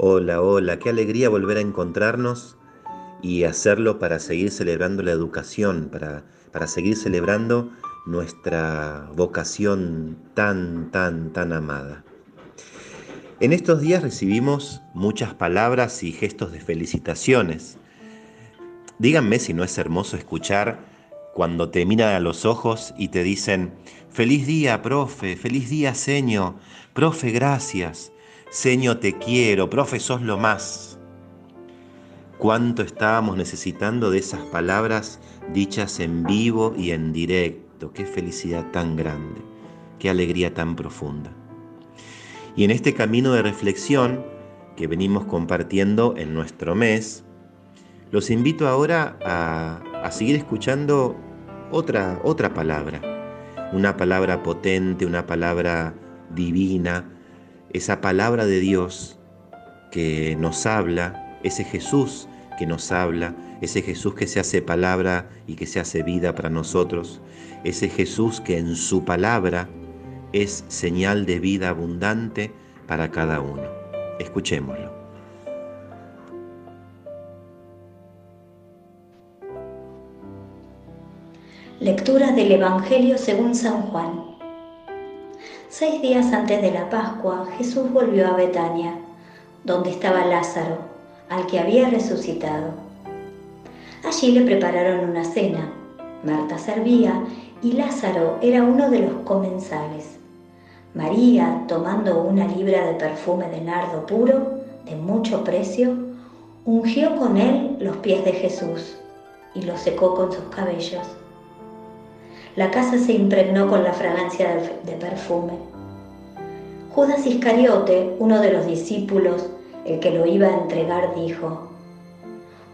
Hola, hola, qué alegría volver a encontrarnos y hacerlo para seguir celebrando la educación, para, para seguir celebrando nuestra vocación tan, tan, tan amada. En estos días recibimos muchas palabras y gestos de felicitaciones. Díganme si no es hermoso escuchar cuando te miran a los ojos y te dicen, feliz día, profe, feliz día, señor, profe, gracias. Señor, te quiero, profe, sos lo más. Cuánto estábamos necesitando de esas palabras dichas en vivo y en directo. Qué felicidad tan grande, qué alegría tan profunda. Y en este camino de reflexión que venimos compartiendo en nuestro mes, los invito ahora a, a seguir escuchando otra, otra palabra, una palabra potente, una palabra divina, esa palabra de Dios que nos habla, ese Jesús que nos habla, ese Jesús que se hace palabra y que se hace vida para nosotros, ese Jesús que en su palabra es señal de vida abundante para cada uno. Escuchémoslo. Lectura del Evangelio según San Juan. Seis días antes de la Pascua, Jesús volvió a Betania, donde estaba Lázaro, al que había resucitado. Allí le prepararon una cena. Marta servía y Lázaro era uno de los comensales. María, tomando una libra de perfume de nardo puro, de mucho precio, ungió con él los pies de Jesús y los secó con sus cabellos la casa se impregnó con la fragancia de perfume. Judas Iscariote, uno de los discípulos, el que lo iba a entregar, dijo,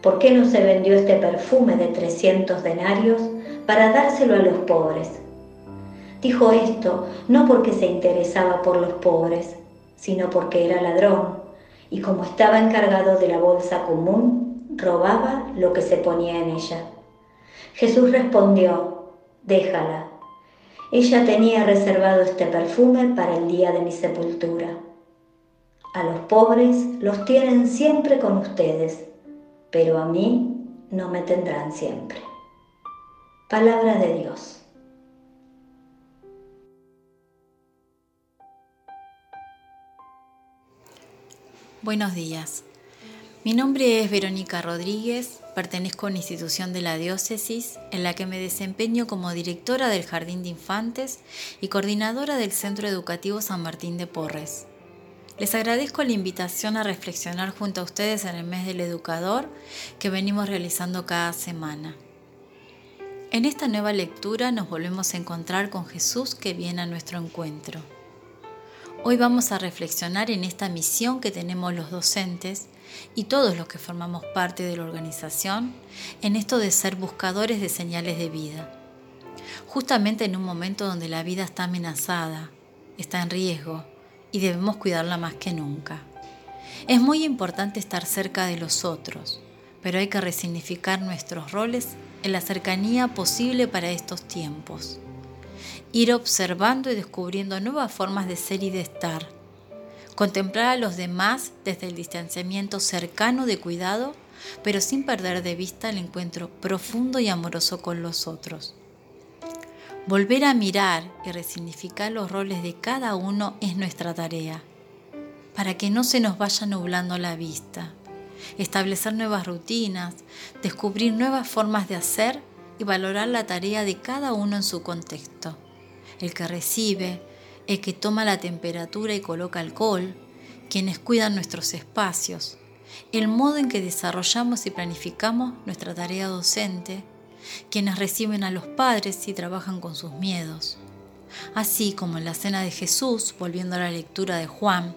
¿por qué no se vendió este perfume de 300 denarios para dárselo a los pobres? Dijo esto no porque se interesaba por los pobres, sino porque era ladrón, y como estaba encargado de la bolsa común, robaba lo que se ponía en ella. Jesús respondió, déjala. Ella tenía reservado este perfume para el día de mi sepultura. A los pobres los tienen siempre con ustedes, pero a mí no me tendrán siempre. Palabra de Dios. Buenos días. Mi nombre es Verónica Rodríguez, pertenezco a una institución de la diócesis en la que me desempeño como directora del Jardín de Infantes y coordinadora del Centro Educativo San Martín de Porres. Les agradezco la invitación a reflexionar junto a ustedes en el mes del educador que venimos realizando cada semana. En esta nueva lectura nos volvemos a encontrar con Jesús que viene a nuestro encuentro. Hoy vamos a reflexionar en esta misión que tenemos los docentes y todos los que formamos parte de la organización en esto de ser buscadores de señales de vida. Justamente en un momento donde la vida está amenazada, está en riesgo y debemos cuidarla más que nunca. Es muy importante estar cerca de los otros, pero hay que resignificar nuestros roles en la cercanía posible para estos tiempos. Ir observando y descubriendo nuevas formas de ser y de estar Contemplar a los demás desde el distanciamiento cercano de cuidado, pero sin perder de vista el encuentro profundo y amoroso con los otros. Volver a mirar y resignificar los roles de cada uno es nuestra tarea, para que no se nos vaya nublando la vista. Establecer nuevas rutinas, descubrir nuevas formas de hacer y valorar la tarea de cada uno en su contexto. El que recibe, el que toma la temperatura y coloca alcohol, quienes cuidan nuestros espacios, el modo en que desarrollamos y planificamos nuestra tarea docente, quienes reciben a los padres y trabajan con sus miedos. Así como en la cena de Jesús, volviendo a la lectura de Juan,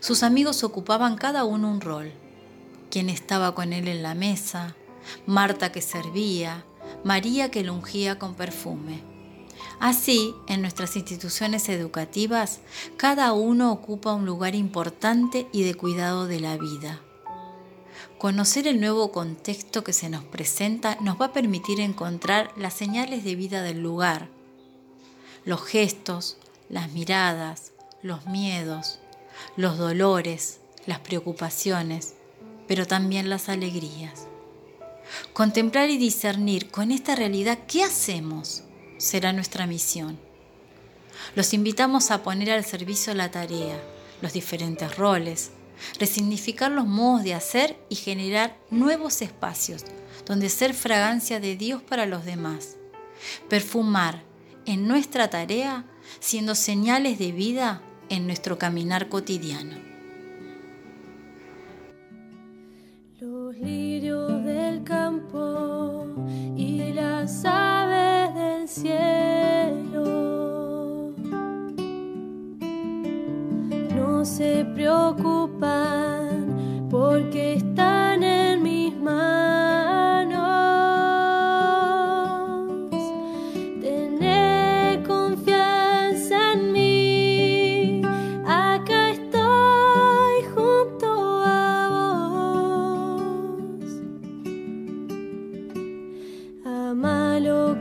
sus amigos ocupaban cada uno un rol. Quien estaba con él en la mesa, Marta que servía, María que lo ungía con perfume. Así, en nuestras instituciones educativas, cada uno ocupa un lugar importante y de cuidado de la vida. Conocer el nuevo contexto que se nos presenta nos va a permitir encontrar las señales de vida del lugar, los gestos, las miradas, los miedos, los dolores, las preocupaciones, pero también las alegrías. Contemplar y discernir con esta realidad qué hacemos será nuestra misión. Los invitamos a poner al servicio la tarea, los diferentes roles, resignificar los modos de hacer y generar nuevos espacios donde ser fragancia de Dios para los demás. Perfumar en nuestra tarea siendo señales de vida en nuestro caminar cotidiano. Los lirios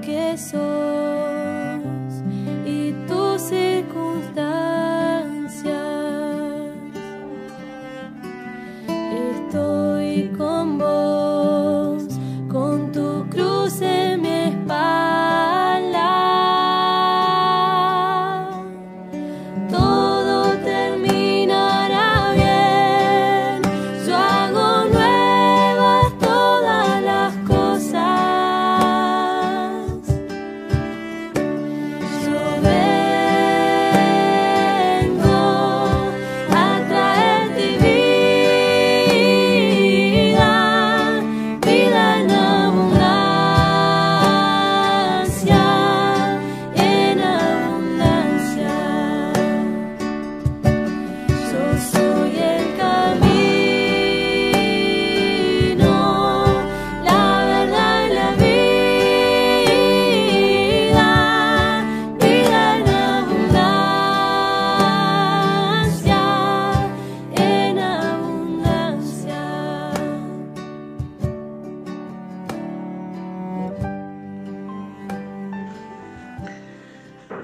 que sos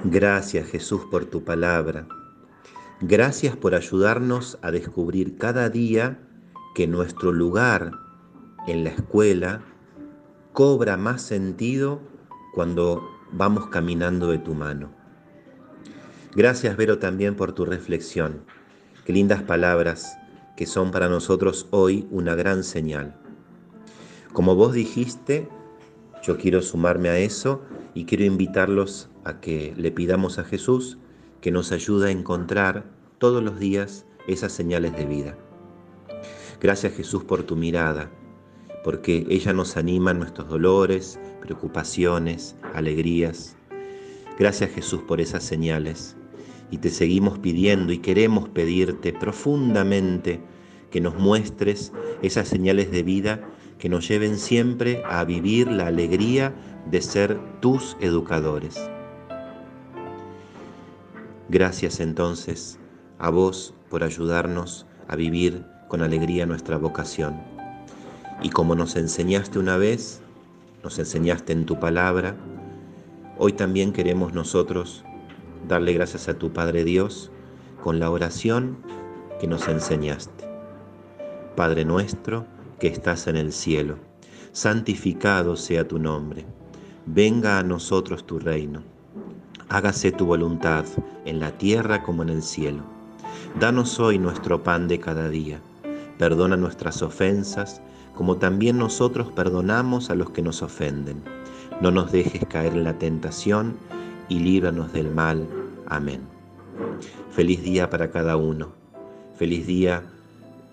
Gracias Jesús por tu palabra. Gracias por ayudarnos a descubrir cada día que nuestro lugar en la escuela cobra más sentido cuando vamos caminando de tu mano. Gracias Vero también por tu reflexión. Qué lindas palabras que son para nosotros hoy una gran señal. Como vos dijiste, yo quiero sumarme a eso y quiero invitarlos a que le pidamos a Jesús que nos ayude a encontrar todos los días esas señales de vida. Gracias Jesús por tu mirada, porque ella nos anima en nuestros dolores, preocupaciones, alegrías. Gracias Jesús por esas señales y te seguimos pidiendo y queremos pedirte profundamente que nos muestres esas señales de vida que nos lleven siempre a vivir la alegría de ser tus educadores. Gracias entonces a vos por ayudarnos a vivir con alegría nuestra vocación. Y como nos enseñaste una vez, nos enseñaste en tu palabra, hoy también queremos nosotros darle gracias a tu Padre Dios con la oración que nos enseñaste. Padre nuestro que estás en el cielo, santificado sea tu nombre, venga a nosotros tu reino, hágase tu voluntad en la tierra como en el cielo. Danos hoy nuestro pan de cada día, perdona nuestras ofensas como también nosotros perdonamos a los que nos ofenden. No nos dejes caer en la tentación y líbranos del mal. Amén. Feliz día para cada uno. Feliz día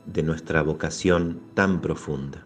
de nuestra vocación tan profunda.